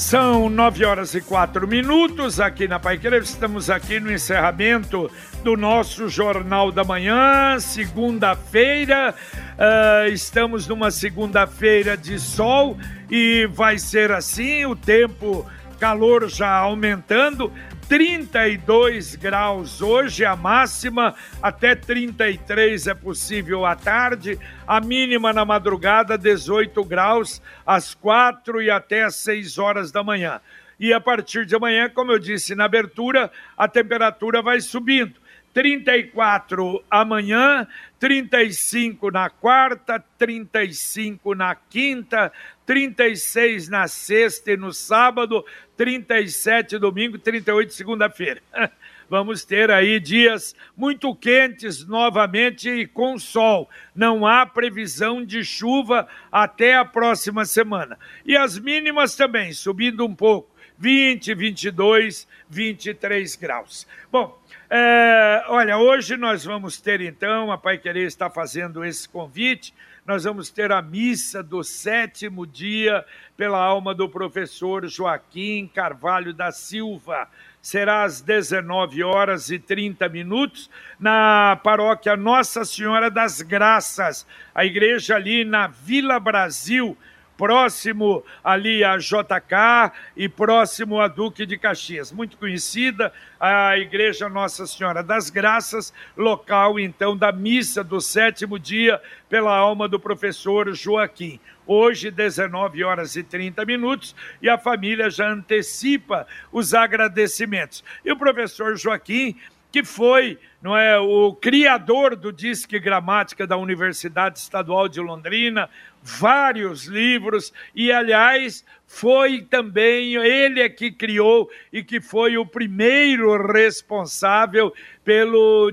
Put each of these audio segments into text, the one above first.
São nove horas e quatro minutos aqui na Paiqueira. Estamos aqui no encerramento do nosso Jornal da Manhã, segunda-feira. Uh, estamos numa segunda-feira de sol e vai ser assim, o tempo, calor já aumentando. 32 graus hoje, a máxima até 33 é possível à tarde, a mínima na madrugada 18 graus às 4 e até às 6 horas da manhã. E a partir de amanhã, como eu disse na abertura, a temperatura vai subindo. 34 amanhã, 35 na quarta, 35 na quinta, 36 na sexta e no sábado, 37 domingo, 38 segunda-feira. Vamos ter aí dias muito quentes novamente e com sol. Não há previsão de chuva até a próxima semana. E as mínimas também, subindo um pouco, 20, 22, 23 graus. Bom, é, olha, hoje nós vamos ter então, a Pai Querer está fazendo esse convite, nós vamos ter a missa do sétimo dia pela alma do professor Joaquim Carvalho da Silva. Será às 19 horas e 30 minutos na paróquia Nossa Senhora das Graças, a igreja ali na Vila Brasil, próximo ali a JK e próximo a Duque de Caxias. Muito conhecida a Igreja Nossa Senhora das Graças, local então da missa do sétimo dia pela alma do professor Joaquim. Hoje, 19 horas e 30 minutos, e a família já antecipa os agradecimentos. E o professor Joaquim que foi não é, o criador do Disque Gramática da Universidade Estadual de Londrina, vários livros, e aliás, foi também ele é que criou e que foi o primeiro responsável pelo,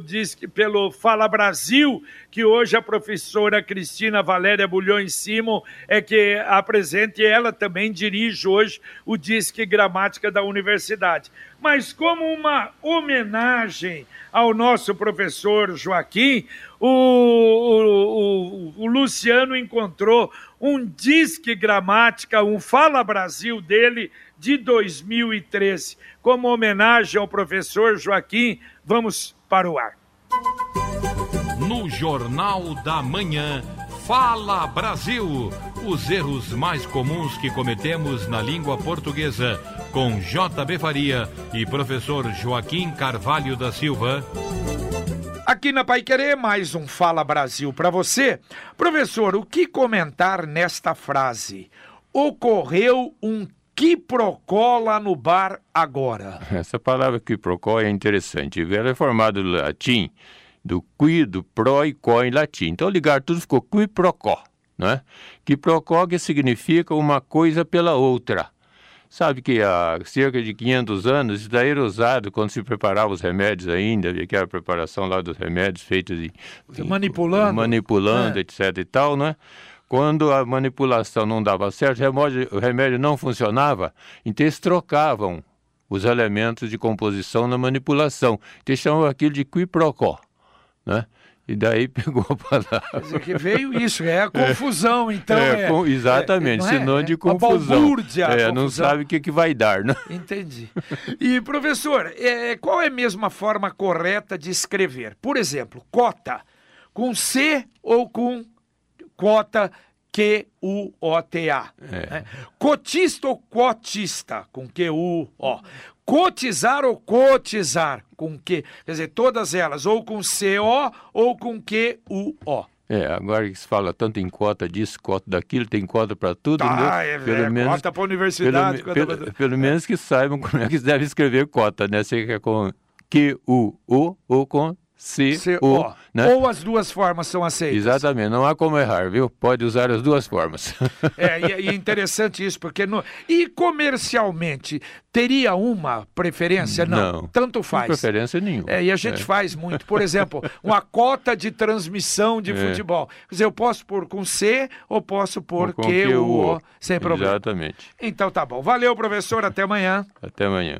pelo Fala Brasil, que hoje a professora Cristina Valéria Bulhões Simon é que apresenta e ela também dirige hoje o Disque Gramática da Universidade. Mas como uma homenagem ao nosso professor Joaquim, o, o, o, o Luciano encontrou um Disque Gramática, um Fala Brasil dele de 2013. Como homenagem ao professor Joaquim, vamos para o ar. No Jornal da Manhã, Fala Brasil. Os erros mais comuns que cometemos na língua portuguesa. Com J.B. Faria e professor Joaquim Carvalho da Silva. Aqui na Pai Querer, mais um Fala Brasil para você. Professor, o que comentar nesta frase? Ocorreu um quiprocó lá no bar agora. Essa palavra quiprocó é interessante. Ela é formada do latim, do qui, do pro e có em latim. Então ligar tudo ficou quiprocó, né? Quiprocó que significa uma coisa pela outra. Sabe que há cerca de 500 anos isso daí era usado quando se preparava os remédios ainda, havia aquela preparação lá dos remédios feitos de... Manipulando. Manipulando, é. etc e tal, né? Quando a manipulação não dava certo, o remédio, o remédio não funcionava, então eles trocavam os elementos de composição na manipulação. Então chamavam aquilo de quiprocó, né? E daí pegou a palavra. Dizer, que veio isso, é a confusão, então. É, é, com, exatamente, é, sinônimo é, de confusão. É, não sabe o que, que vai dar, né? Entendi. E, professor, é, qual é mesmo a forma correta de escrever? Por exemplo, cota, com C ou com cota Q-U-O-T-A. É. Né? Cotista ou cotista, com Q-U-O. Cotizar ou cotizar, com Q. Quer dizer, todas elas, ou com C-O ou com Q-U-O. É, agora que se fala tanto em cota disso, cota daquilo, tem cota para tudo. Ah, né? é, pelo é, menos, cota para a universidade. Pelo, pelo, pelo, menos que saibam como é que se deve escrever cota, né? Se é com Q-U-O ou com C-O. Né? Ou as duas formas são aceitas. Exatamente, não há como errar, viu? Pode usar as duas formas. é, e, é interessante isso, porque. No... E comercialmente, teria uma preferência? Não, não tanto faz. Não preferência nenhuma. É, e a gente é. faz muito. Por exemplo, uma cota de transmissão de é. futebol. Quer dizer, eu posso pôr com C ou posso pôr com Q, U, O, sem problema. Exatamente. Então tá bom. Valeu, professor. Até amanhã. Até amanhã.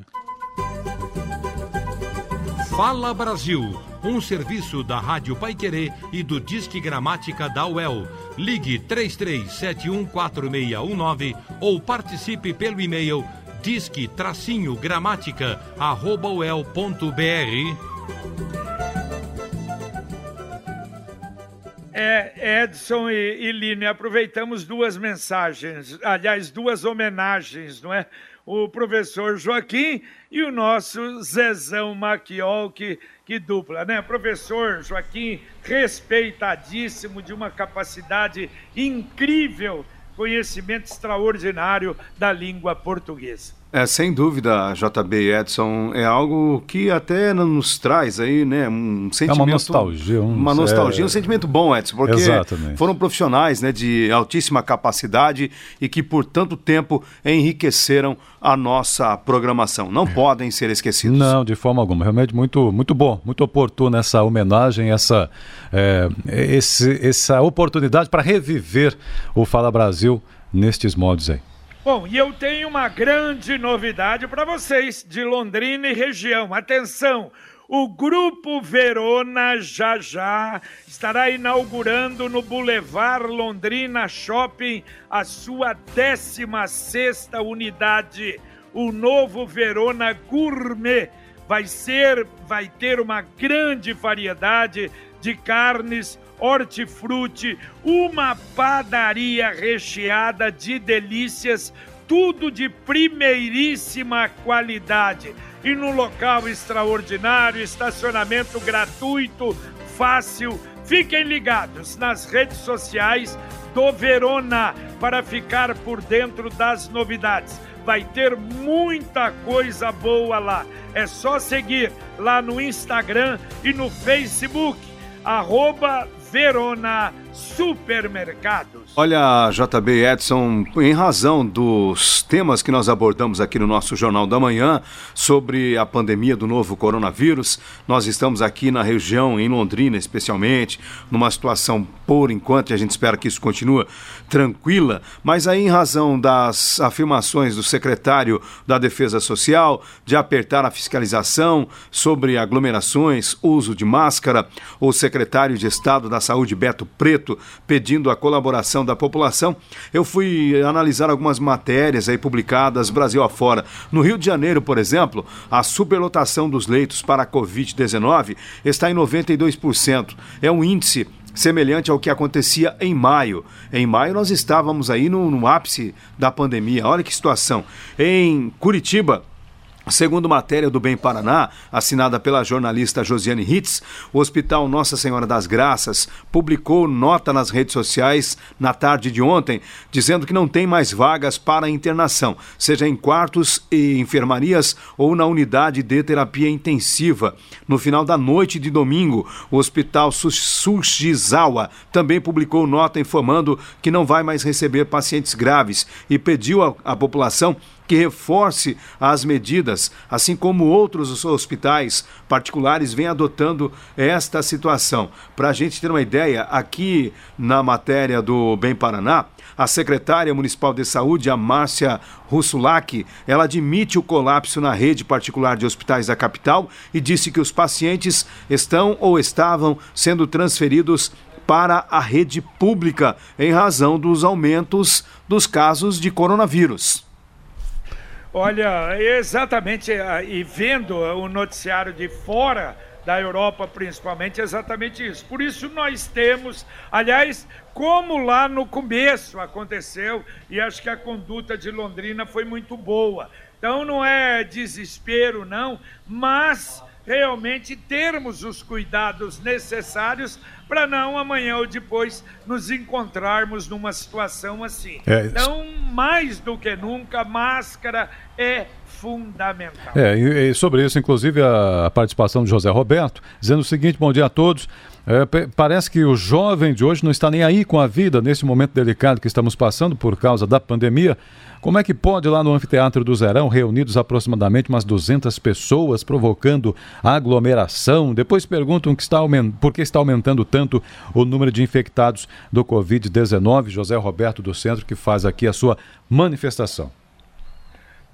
Fala Brasil, um serviço da Rádio Pai Querer e do Disque Gramática da UEL. Ligue 33714619 ou participe pelo e-mail disque-gramática@uel.br. É, Edson e, e aproveitamos duas mensagens, aliás, duas homenagens, não é? O professor Joaquim e o nosso Zezão Maquiol, que, que dupla, né? Professor Joaquim, respeitadíssimo, de uma capacidade incrível, conhecimento extraordinário da língua portuguesa. É, sem dúvida, JB Edson, é algo que até nos traz aí, né, um sentimento... É uma nostalgia. Um, uma nostalgia, é... um sentimento bom, Edson, porque Exatamente. foram profissionais, né, de altíssima capacidade e que por tanto tempo enriqueceram a nossa programação. Não é. podem ser esquecidos. Não, de forma alguma. Realmente muito, muito bom, muito oportuno essa homenagem, essa, é, esse, essa oportunidade para reviver o Fala Brasil nestes modos aí. Bom, e eu tenho uma grande novidade para vocês de Londrina e região. Atenção! O Grupo Verona já já estará inaugurando no Boulevard Londrina Shopping a sua 16 unidade, o novo Verona Gourmet. Vai ser, vai ter uma grande variedade de carnes, hortifruti, uma padaria recheada de delícias, tudo de primeiríssima qualidade. E num local extraordinário, estacionamento gratuito, fácil. Fiquem ligados nas redes sociais do Verona para ficar por dentro das novidades. Vai ter muita coisa boa lá. É só seguir lá no Instagram e no Facebook, arroba Verona Supermercados. Olha, JB Edson, em razão dos temas que nós abordamos aqui no nosso Jornal da Manhã sobre a pandemia do novo coronavírus, nós estamos aqui na região, em Londrina especialmente, numa situação, por enquanto, e a gente espera que isso continue tranquila, mas aí em razão das afirmações do secretário da Defesa Social de apertar a fiscalização sobre aglomerações, uso de máscara, o secretário de Estado da Saúde, Beto Preto, pedindo a colaboração da população, eu fui analisar algumas matérias aí publicadas Brasil afora. No Rio de Janeiro, por exemplo, a superlotação dos leitos para a Covid-19 está em 92%. É um índice semelhante ao que acontecia em maio. Em maio nós estávamos aí no, no ápice da pandemia. Olha que situação. Em Curitiba, Segundo matéria do Bem Paraná, assinada pela jornalista Josiane Hitz, o Hospital Nossa Senhora das Graças publicou nota nas redes sociais na tarde de ontem, dizendo que não tem mais vagas para internação, seja em quartos e enfermarias ou na unidade de terapia intensiva. No final da noite de domingo, o Hospital Sushizawa também publicou nota informando que não vai mais receber pacientes graves e pediu à população que reforce as medidas, assim como outros hospitais particulares vêm adotando esta situação. Para a gente ter uma ideia, aqui na matéria do Bem Paraná, a secretária municipal de saúde, a Márcia Russulac, ela admite o colapso na rede particular de hospitais da capital e disse que os pacientes estão ou estavam sendo transferidos para a rede pública em razão dos aumentos dos casos de coronavírus. Olha, exatamente, eh, e vendo o noticiário de fora da Europa, principalmente, é exatamente isso. Por isso nós temos, aliás, como lá no começo aconteceu, e acho que a conduta de Londrina foi muito boa. Então não é desespero, não, mas realmente termos os cuidados necessários para não amanhã ou depois nos encontrarmos numa situação assim. É, então, mais do que nunca, máscara é fundamental. É, e, e sobre isso, inclusive, a participação de José Roberto, dizendo o seguinte: bom dia a todos. É, parece que o jovem de hoje não está nem aí com a vida nesse momento delicado que estamos passando por causa da pandemia. Como é que pode lá no Anfiteatro do Zerão, reunidos aproximadamente umas 200 pessoas, provocando aglomeração? Depois perguntam que está por que está aumentando tanto o número de infectados do Covid-19. José Roberto do Centro, que faz aqui a sua manifestação.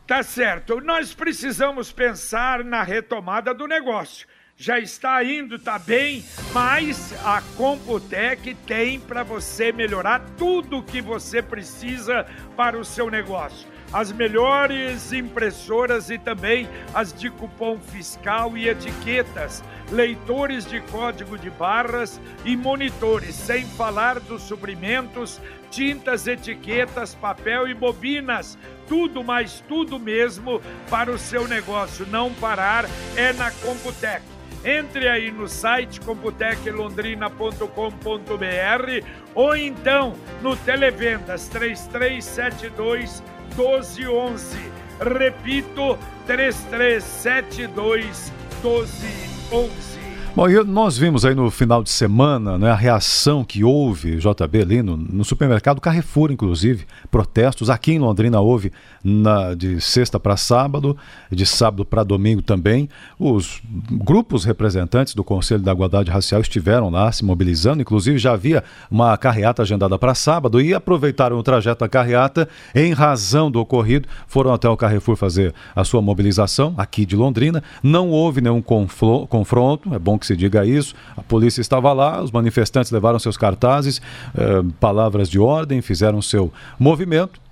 Tá certo. Nós precisamos pensar na retomada do negócio já está indo, está bem, mas a Computec tem para você melhorar tudo o que você precisa para o seu negócio. As melhores impressoras e também as de cupom fiscal e etiquetas, leitores de código de barras e monitores, sem falar dos suprimentos, tintas, etiquetas, papel e bobinas. Tudo, mais tudo mesmo para o seu negócio não parar é na Computec. Entre aí no site computeclondrina.com.br ou então no Televendas 3372 1211. Repito, 3372 1211. Bom, nós vimos aí no final de semana né, a reação que houve, JB, ali no, no, supermercado Carrefour, inclusive, protestos. Aqui em Londrina houve na, de sexta para sábado, de sábado para domingo também. Os grupos representantes do Conselho da Igualdade Racial estiveram lá se mobilizando, inclusive já havia uma carreata agendada para sábado e aproveitaram o trajeto da carreata em razão do ocorrido, foram até o Carrefour fazer a sua mobilização aqui de Londrina. Não houve nenhum confronto, é bom que que se diga isso. A polícia estava lá, os manifestantes levaram seus cartazes, eh, palavras de ordem, fizeram seu movimento.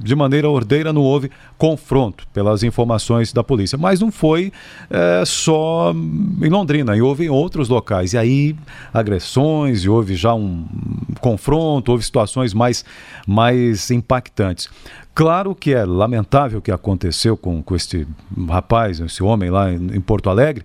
De maneira ordeira, não houve confronto, pelas informações da polícia. Mas não foi eh, só em Londrina, e houve em outros locais. E aí, agressões, e houve já um confronto, houve situações mais, mais impactantes. Claro que é lamentável o que aconteceu com, com este rapaz, esse homem lá em, em Porto Alegre,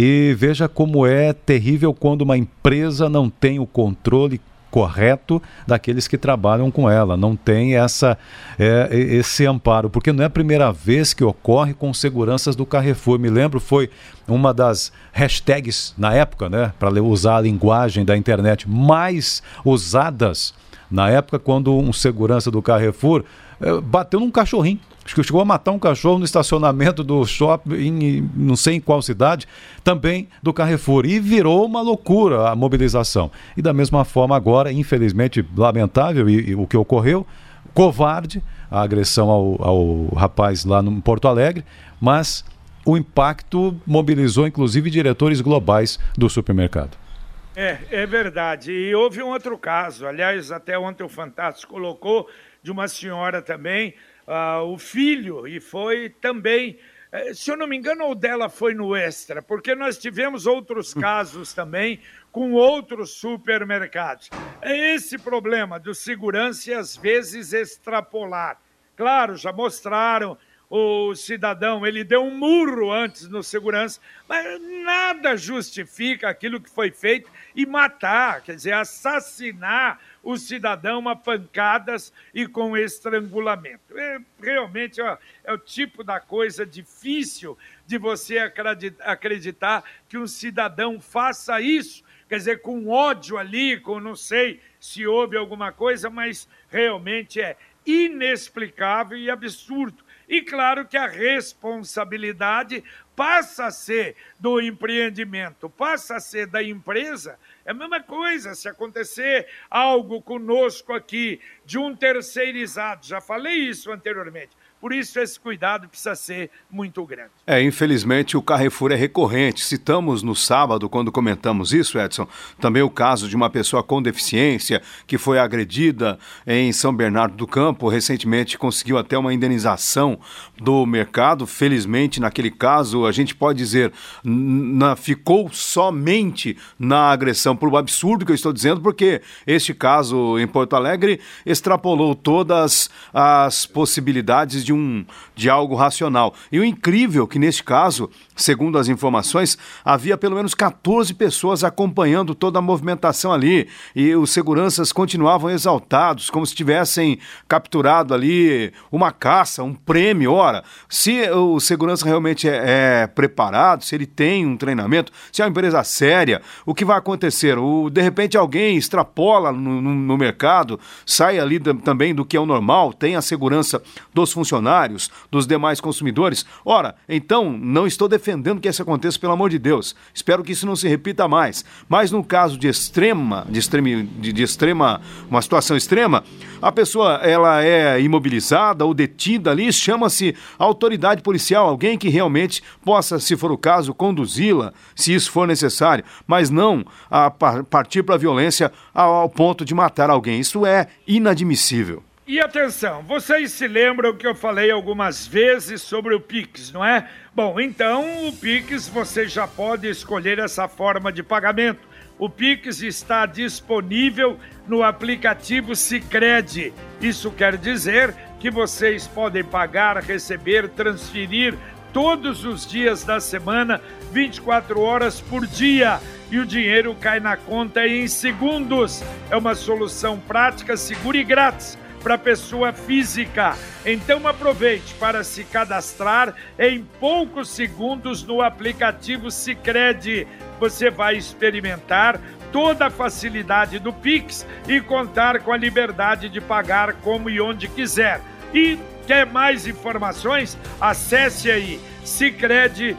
e veja como é terrível quando uma empresa não tem o controle correto daqueles que trabalham com ela, não tem essa é, esse amparo, porque não é a primeira vez que ocorre com seguranças do Carrefour. Me lembro, foi uma das hashtags na época, né, para usar a linguagem da internet mais usadas na época, quando um segurança do Carrefour é, bateu num cachorrinho Acho que chegou a matar um cachorro no estacionamento do shopping, em, não sei em qual cidade, também do Carrefour. E virou uma loucura a mobilização. E da mesma forma, agora, infelizmente, lamentável e, e o que ocorreu, covarde a agressão ao, ao rapaz lá no Porto Alegre, mas o impacto mobilizou inclusive diretores globais do supermercado. É, é verdade. E houve um outro caso, aliás, até ontem o Fantástico colocou, de uma senhora também, uh, o filho, e foi também. Eh, se eu não me engano, o dela foi no Extra, porque nós tivemos outros hum. casos também com outros supermercados. É esse problema do segurança e às vezes extrapolar. Claro, já mostraram o cidadão, ele deu um murro antes no segurança, mas nada justifica aquilo que foi feito e matar, quer dizer, assassinar o cidadão a pancadas e com estrangulamento. É, realmente ó, é o tipo da coisa difícil de você acreditar que um cidadão faça isso, quer dizer, com ódio ali, com não sei se houve alguma coisa, mas realmente é inexplicável e absurdo. E claro que a responsabilidade passa a ser do empreendimento, passa a ser da empresa. É a mesma coisa se acontecer algo conosco aqui de um terceirizado. Já falei isso anteriormente. Por isso, esse cuidado precisa ser muito grande. É, infelizmente, o Carrefour é recorrente. Citamos no sábado, quando comentamos isso, Edson, também o caso de uma pessoa com deficiência que foi agredida em São Bernardo do Campo. Recentemente conseguiu até uma indenização do mercado. Felizmente, naquele caso, a gente pode dizer, na, ficou somente na agressão, por um absurdo que eu estou dizendo, porque este caso em Porto Alegre extrapolou todas as possibilidades de um de algo racional. E o incrível é que neste caso, segundo as informações, havia pelo menos 14 pessoas acompanhando toda a movimentação ali e os seguranças continuavam exaltados, como se tivessem capturado ali uma caça, um prêmio. Ora, se o segurança realmente é, é preparado, se ele tem um treinamento, se é uma empresa séria, o que vai acontecer? O, de repente alguém extrapola no, no, no mercado, sai ali também do que é o normal, tem a segurança dos funcionários, dos demais consumidores. Ora, então, não estou defendendo que isso aconteça, pelo amor de Deus. Espero que isso não se repita mais. Mas no caso de extrema, de extrema, de, de extrema, uma situação extrema, a pessoa ela é imobilizada ou detida ali, chama-se autoridade policial, alguém que realmente possa, se for o caso, conduzi-la, se isso for necessário, mas não a partir para a violência ao ponto de matar alguém. Isso é inadmissível. E atenção, vocês se lembram que eu falei algumas vezes sobre o Pix, não é? Bom, então o Pix você já pode escolher essa forma de pagamento. O Pix está disponível no aplicativo Sicredi. Isso quer dizer que vocês podem pagar, receber, transferir todos os dias da semana, 24 horas por dia. E o dinheiro cai na conta em segundos. É uma solução prática, segura e grátis para pessoa física. Então aproveite para se cadastrar em poucos segundos no aplicativo Sicredi. Você vai experimentar toda a facilidade do Pix e contar com a liberdade de pagar como e onde quiser. E quer mais informações? Acesse aí cicred.com.br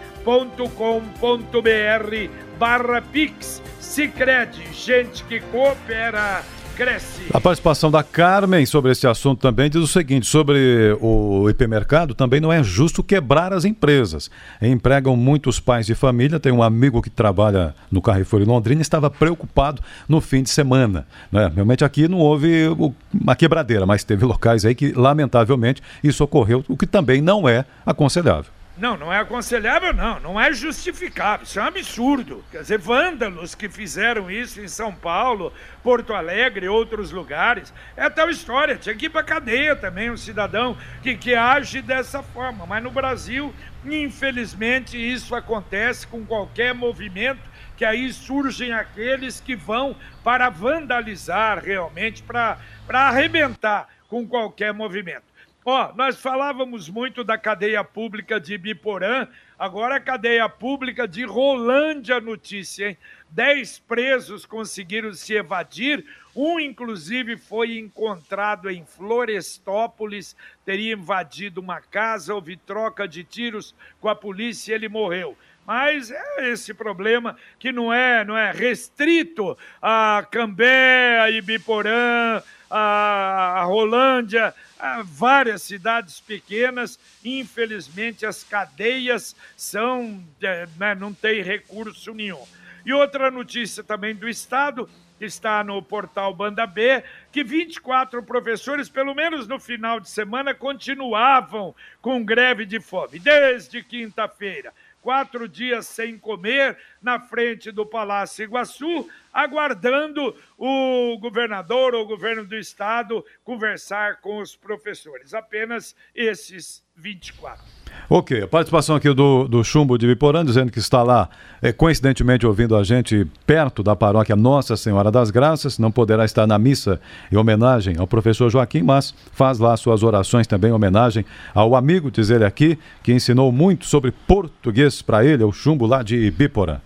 barra Pix. Cicred, gente que coopera cresce. A participação da Carmen sobre esse assunto também diz o seguinte: sobre o hipermercado, também não é justo quebrar as empresas. Empregam muitos pais de família. Tem um amigo que trabalha no Carrefour em Londrina e estava preocupado no fim de semana. Né? Realmente aqui não houve uma quebradeira, mas teve locais aí que, lamentavelmente, isso ocorreu, o que também não é aconselhável. Não, não é aconselhável, não. Não é justificável. Isso é um absurdo. Quer dizer, vândalos que fizeram isso em São Paulo, Porto Alegre e outros lugares. É tal história. Tinha que ir para cadeia também um cidadão que, que age dessa forma. Mas no Brasil, infelizmente, isso acontece com qualquer movimento que aí surgem aqueles que vão para vandalizar realmente, para arrebentar com qualquer movimento. Ó, nós falávamos muito da cadeia pública de Biporã, agora a cadeia pública de Rolândia notícia, hein? Dez presos conseguiram se evadir, um inclusive foi encontrado em Florestópolis, teria invadido uma casa, houve troca de tiros com a polícia e ele morreu. Mas é esse problema que não é, não é restrito a Cambé, a Ibiporã, a, Rolândia, a várias cidades pequenas. Infelizmente, as cadeias são, é, né, não tem recurso nenhum. E outra notícia também do Estado, está no portal Banda B, que 24 professores, pelo menos no final de semana, continuavam com greve de fome, desde quinta-feira quatro dias sem comer na frente do Palácio Iguaçu, aguardando o governador ou o governo do estado conversar com os professores. Apenas esses 24. Ok, a participação aqui do, do Chumbo de Biporã, dizendo que está lá, é, coincidentemente, ouvindo a gente perto da paróquia Nossa Senhora das Graças, não poderá estar na missa em homenagem ao professor Joaquim, mas faz lá suas orações também em homenagem ao amigo, diz ele aqui, que ensinou muito sobre português para ele, o Chumbo lá de Biporã.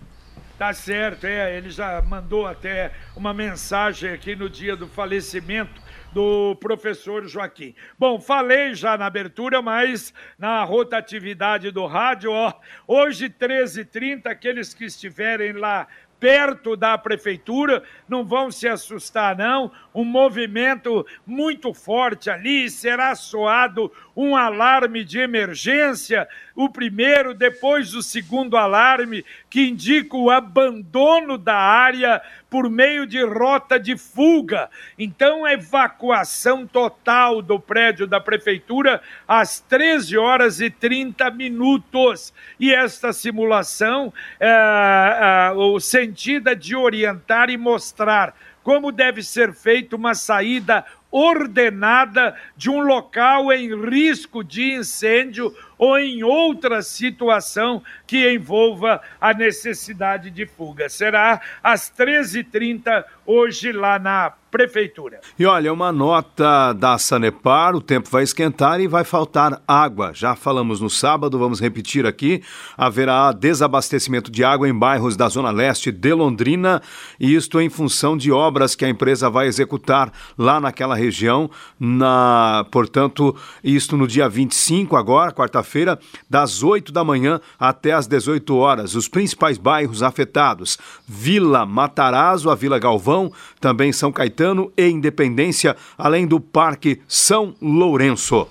Tá certo, é, ele já mandou até uma mensagem aqui no dia do falecimento do professor Joaquim. Bom, falei já na abertura, mas na rotatividade do rádio, ó, hoje 13h30, aqueles que estiverem lá perto da prefeitura, não vão se assustar, não. Um movimento muito forte ali, será soado um alarme de emergência, o primeiro, depois o segundo alarme, que indica o abandono da área por meio de rota de fuga. Então, evacuação total do prédio da prefeitura às 13 horas e 30 minutos. E esta simulação, é, é, o sentido é de orientar e mostrar como deve ser feita uma saída ordenada de um local em risco de incêndio ou em outra situação que envolva a necessidade de fuga. Será às 13h30 hoje lá na prefeitura. E olha, uma nota da Sanepar, o tempo vai esquentar e vai faltar água. Já falamos no sábado, vamos repetir aqui, haverá desabastecimento de água em bairros da zona leste de Londrina, e isto em função de obras que a empresa vai executar lá naquela região, na, portanto, isto no dia 25 agora, quarta-feira, das 8 da manhã até as 18 horas. Os principais bairros afetados: Vila Matarazzo, a Vila Galvão, também São Caetano e Independência, além do Parque São Lourenço.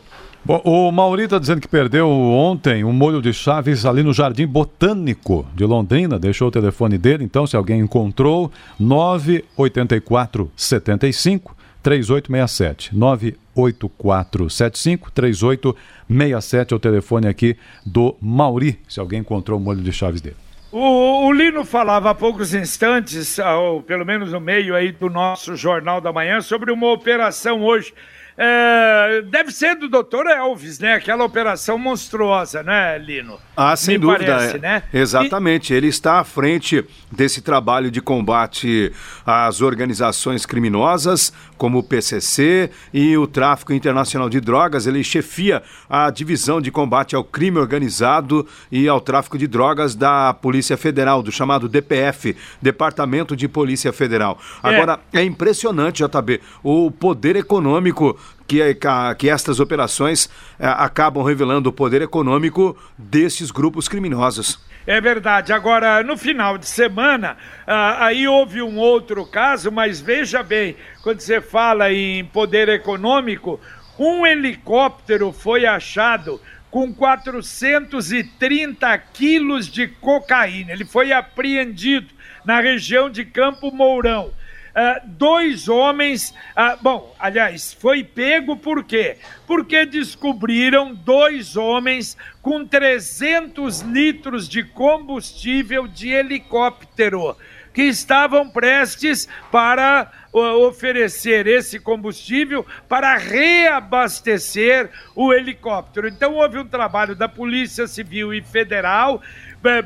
Bom, o Mauri está dizendo que perdeu ontem um molho de chaves ali no Jardim Botânico de Londrina. Deixou o telefone dele, então, se alguém encontrou, 984 75 3867. 98475 3867 é o telefone aqui do Mauri, se alguém encontrou o molho de chaves dele. O, o, Lino falava há poucos instantes, ou pelo menos no meio aí do nosso Jornal da Manhã, sobre uma operação hoje é, deve ser do doutor Elvis, né? Aquela operação monstruosa, né, Lino? Ah, sem Me dúvida. Parece, né? Exatamente. E... Ele está à frente desse trabalho de combate às organizações criminosas, como o PCC e o tráfico internacional de drogas. Ele chefia a divisão de combate ao crime organizado e ao tráfico de drogas da Polícia Federal, do chamado DPF, Departamento de Polícia Federal. É. Agora, é, é impressionante, JB, o poder econômico que, que estas operações é, acabam revelando o poder econômico desses grupos criminosos. É verdade. Agora, no final de semana, ah, aí houve um outro caso, mas veja bem, quando você fala em poder econômico, um helicóptero foi achado com 430 quilos de cocaína. Ele foi apreendido na região de Campo Mourão. Uh, dois homens. Uh, bom, aliás, foi pego por quê? Porque descobriram dois homens com 300 litros de combustível de helicóptero que estavam prestes para uh, oferecer esse combustível para reabastecer o helicóptero. Então houve um trabalho da Polícia Civil e Federal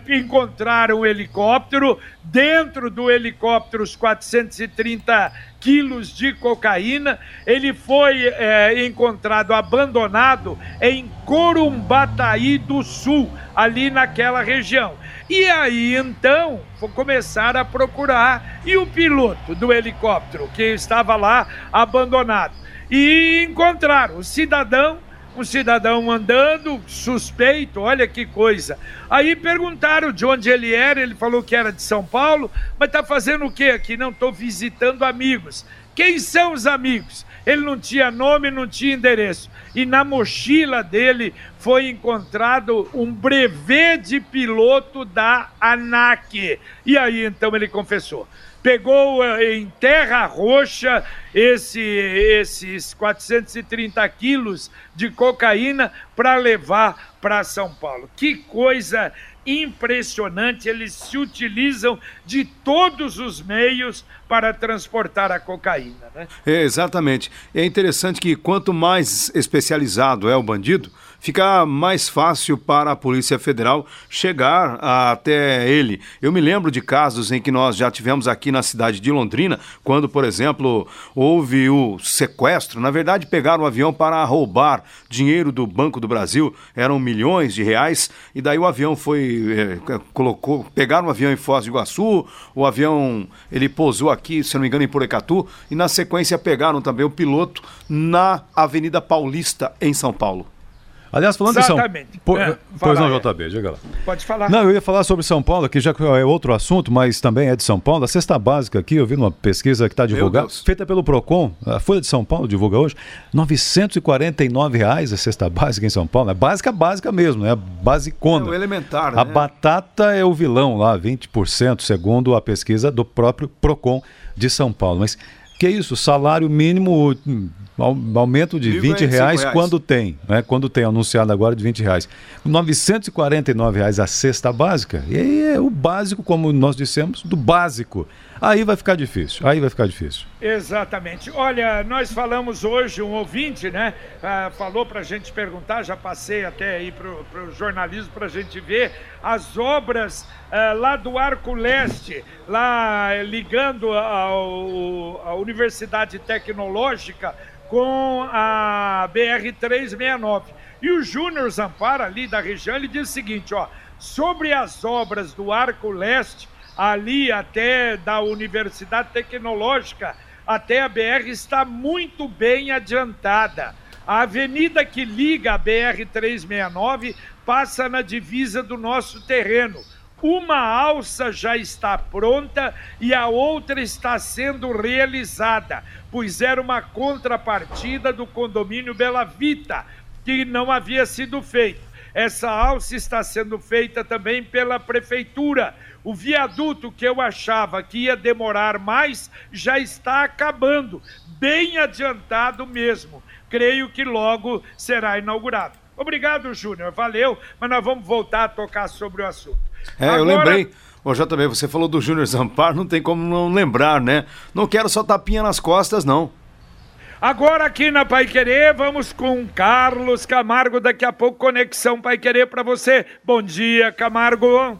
encontraram um helicóptero, dentro do helicóptero os 430 quilos de cocaína. Ele foi é, encontrado abandonado em Corumbataí do Sul, ali naquela região. E aí então começaram a procurar e o piloto do helicóptero que estava lá abandonado. E encontraram o cidadão um cidadão andando, suspeito, olha que coisa. Aí perguntaram de onde ele era, ele falou que era de São Paulo, mas está fazendo o quê aqui? Não, estou visitando amigos. Quem são os amigos? Ele não tinha nome, não tinha endereço. E na mochila dele foi encontrado um brevet de piloto da ANAC. E aí então ele confessou pegou eh, em terra roxa esse, esses 430 quilos de cocaína para levar para São Paulo. Que coisa impressionante! Eles se utilizam de todos os meios para transportar a cocaína. Né? É, exatamente. É interessante que quanto mais especializado é o bandido, fica mais fácil para a Polícia Federal chegar até ele. Eu me lembro de casos em que nós já tivemos aqui na cidade de Londrina, quando, por exemplo, houve o sequestro. Na verdade, pegaram um avião para roubar dinheiro do Banco do Brasil, eram milhões de reais, e daí o avião foi, é, colocou, pegaram um avião em Foz do Iguaçu, o avião, ele pousou aqui, se não me engano, em Porecatu, e na sequência pegaram também o piloto na Avenida Paulista, em São Paulo. Aliás, falando Exatamente. de São Paulo. É, pois não, é. JB, diga lá. Pode falar. Não, eu ia falar sobre São Paulo, que já é outro assunto, mas também é de São Paulo. A cesta básica aqui, eu vi numa pesquisa que está divulgada, feita pelo PROCON, a Folha de São Paulo divulga hoje, 949 reais a cesta básica em São Paulo. É básica, básica mesmo, é basicona. É o elementar, né? A batata é o vilão lá, 20%, segundo a pesquisa do próprio PROCON de São Paulo. Mas Que isso, salário mínimo aumento de 20 reais, reais, quando tem, né? Quando tem anunciado agora de 20 reais. 949 reais a cesta básica. E aí é o básico, como nós dissemos, do básico. Aí vai ficar difícil. Aí vai ficar difícil. Exatamente. Olha, nós falamos hoje, um ouvinte, né? Ah, falou para a gente perguntar, já passei até aí para o jornalismo para a gente ver as obras ah, lá do Arco Leste, lá ligando ao, à Universidade Tecnológica com a BR-369. E o Júnior Zampara, ali da região, ele diz o seguinte, ó, sobre as obras do Arco Leste, ali até da Universidade Tecnológica, até a BR está muito bem adiantada. A avenida que liga a BR-369 passa na divisa do nosso terreno. Uma alça já está pronta e a outra está sendo realizada, pois era uma contrapartida do condomínio Bela Vita, que não havia sido feito. Essa alça está sendo feita também pela prefeitura. O viaduto que eu achava que ia demorar mais já está acabando, bem adiantado mesmo. Creio que logo será inaugurado. Obrigado, Júnior. Valeu, mas nós vamos voltar a tocar sobre o assunto. É, Agora... eu lembrei. Ô, JB, você falou do Júnior Zampar, não tem como não lembrar, né? Não quero só tapinha nas costas, não. Agora aqui na Pai Querer, vamos com Carlos Camargo. Daqui a pouco, Conexão Pai Querer para você. Bom dia, Camargo.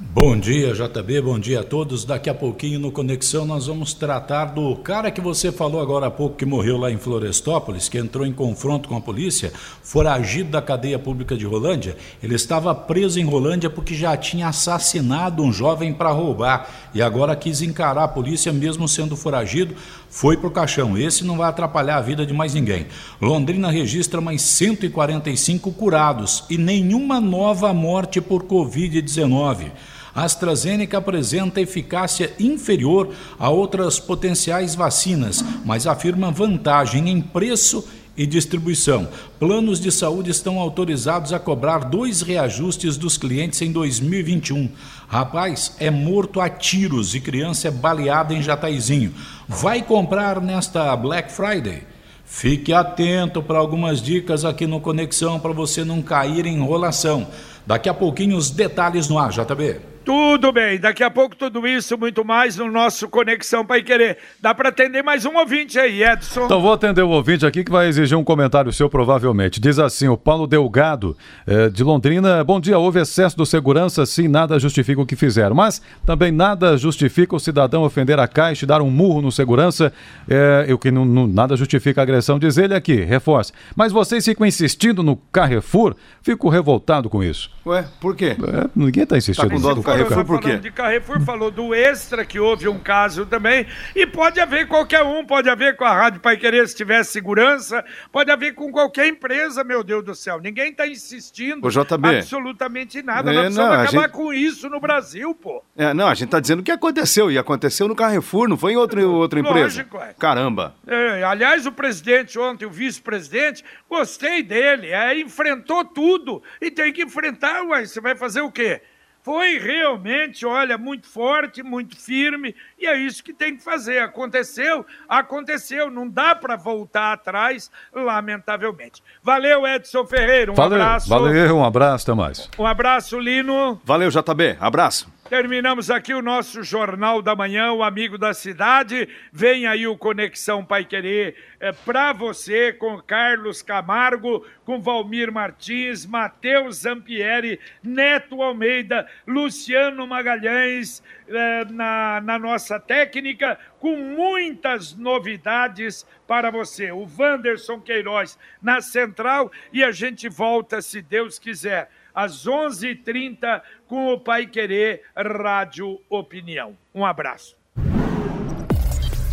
Bom dia, JB, bom dia a todos. Daqui a pouquinho no Conexão nós vamos tratar do cara que você falou agora há pouco que morreu lá em Florestópolis, que entrou em confronto com a polícia, foragido da cadeia pública de Rolândia. Ele estava preso em Rolândia porque já tinha assassinado um jovem para roubar e agora quis encarar a polícia mesmo sendo foragido. Foi pro caixão. Esse não vai atrapalhar a vida de mais ninguém. Londrina registra mais 145 curados e nenhuma nova morte por Covid-19. A AstraZeneca apresenta eficácia inferior a outras potenciais vacinas, mas afirma vantagem em preço e distribuição. Planos de saúde estão autorizados a cobrar dois reajustes dos clientes em 2021. Rapaz é morto a tiros e criança é baleada em Jataizinho. Vai comprar nesta Black Friday? Fique atento para algumas dicas aqui no Conexão para você não cair em enrolação. Daqui a pouquinho os detalhes no ar, JB. Tudo bem, daqui a pouco tudo isso, muito mais no nosso Conexão Pai Querer. Dá para atender mais um ouvinte aí, Edson. Então vou atender o ouvinte aqui que vai exigir um comentário seu, provavelmente. Diz assim: o Paulo Delgado, eh, de Londrina. Bom dia, houve excesso de segurança, sim, nada justifica o que fizeram. Mas também nada justifica o cidadão ofender a caixa e dar um murro no segurança. Eh, o que não, não, nada justifica a agressão, diz ele aqui, reforça. Mas vocês ficam insistindo no Carrefour, fico revoltado com isso. Ué, por quê? É, ninguém está insistindo. Tá com dó do Carrefour por quê? De Carrefour falou do Extra, que houve um caso também. E pode haver qualquer um, pode haver com a Rádio Pai Querer se tiver segurança, pode haver com qualquer empresa, meu Deus do céu. Ninguém está insistindo o JB. absolutamente nada. É, Nós precisamos não, acabar gente... com isso no Brasil, pô. É, não, a gente está dizendo o que aconteceu. E aconteceu no Carrefour, não foi em outra, outra empresa. Lógico, é. Caramba. É, aliás, o presidente ontem, o vice-presidente, gostei dele. É, enfrentou tudo. E tem que enfrentar, ué. Você vai fazer o quê? Foi realmente, olha, muito forte, muito firme, e é isso que tem que fazer. Aconteceu, aconteceu, não dá para voltar atrás, lamentavelmente. Valeu, Edson Ferreira, um valeu, abraço. Valeu, um abraço, até mais. Um abraço, Lino. Valeu, JB, abraço. Terminamos aqui o nosso Jornal da Manhã, o Amigo da Cidade. Vem aí o Conexão Pai Querer é, para você, com Carlos Camargo, com Valmir Martins, Matheus Zampieri, Neto Almeida, Luciano Magalhães é, na, na nossa técnica, com muitas novidades para você. O Wanderson Queiroz na central e a gente volta, se Deus quiser às 11h30 com o Pai Querer Rádio Opinião. Um abraço.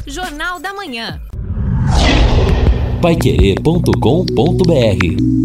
Jornal da Manhã. Paiquerê.com.br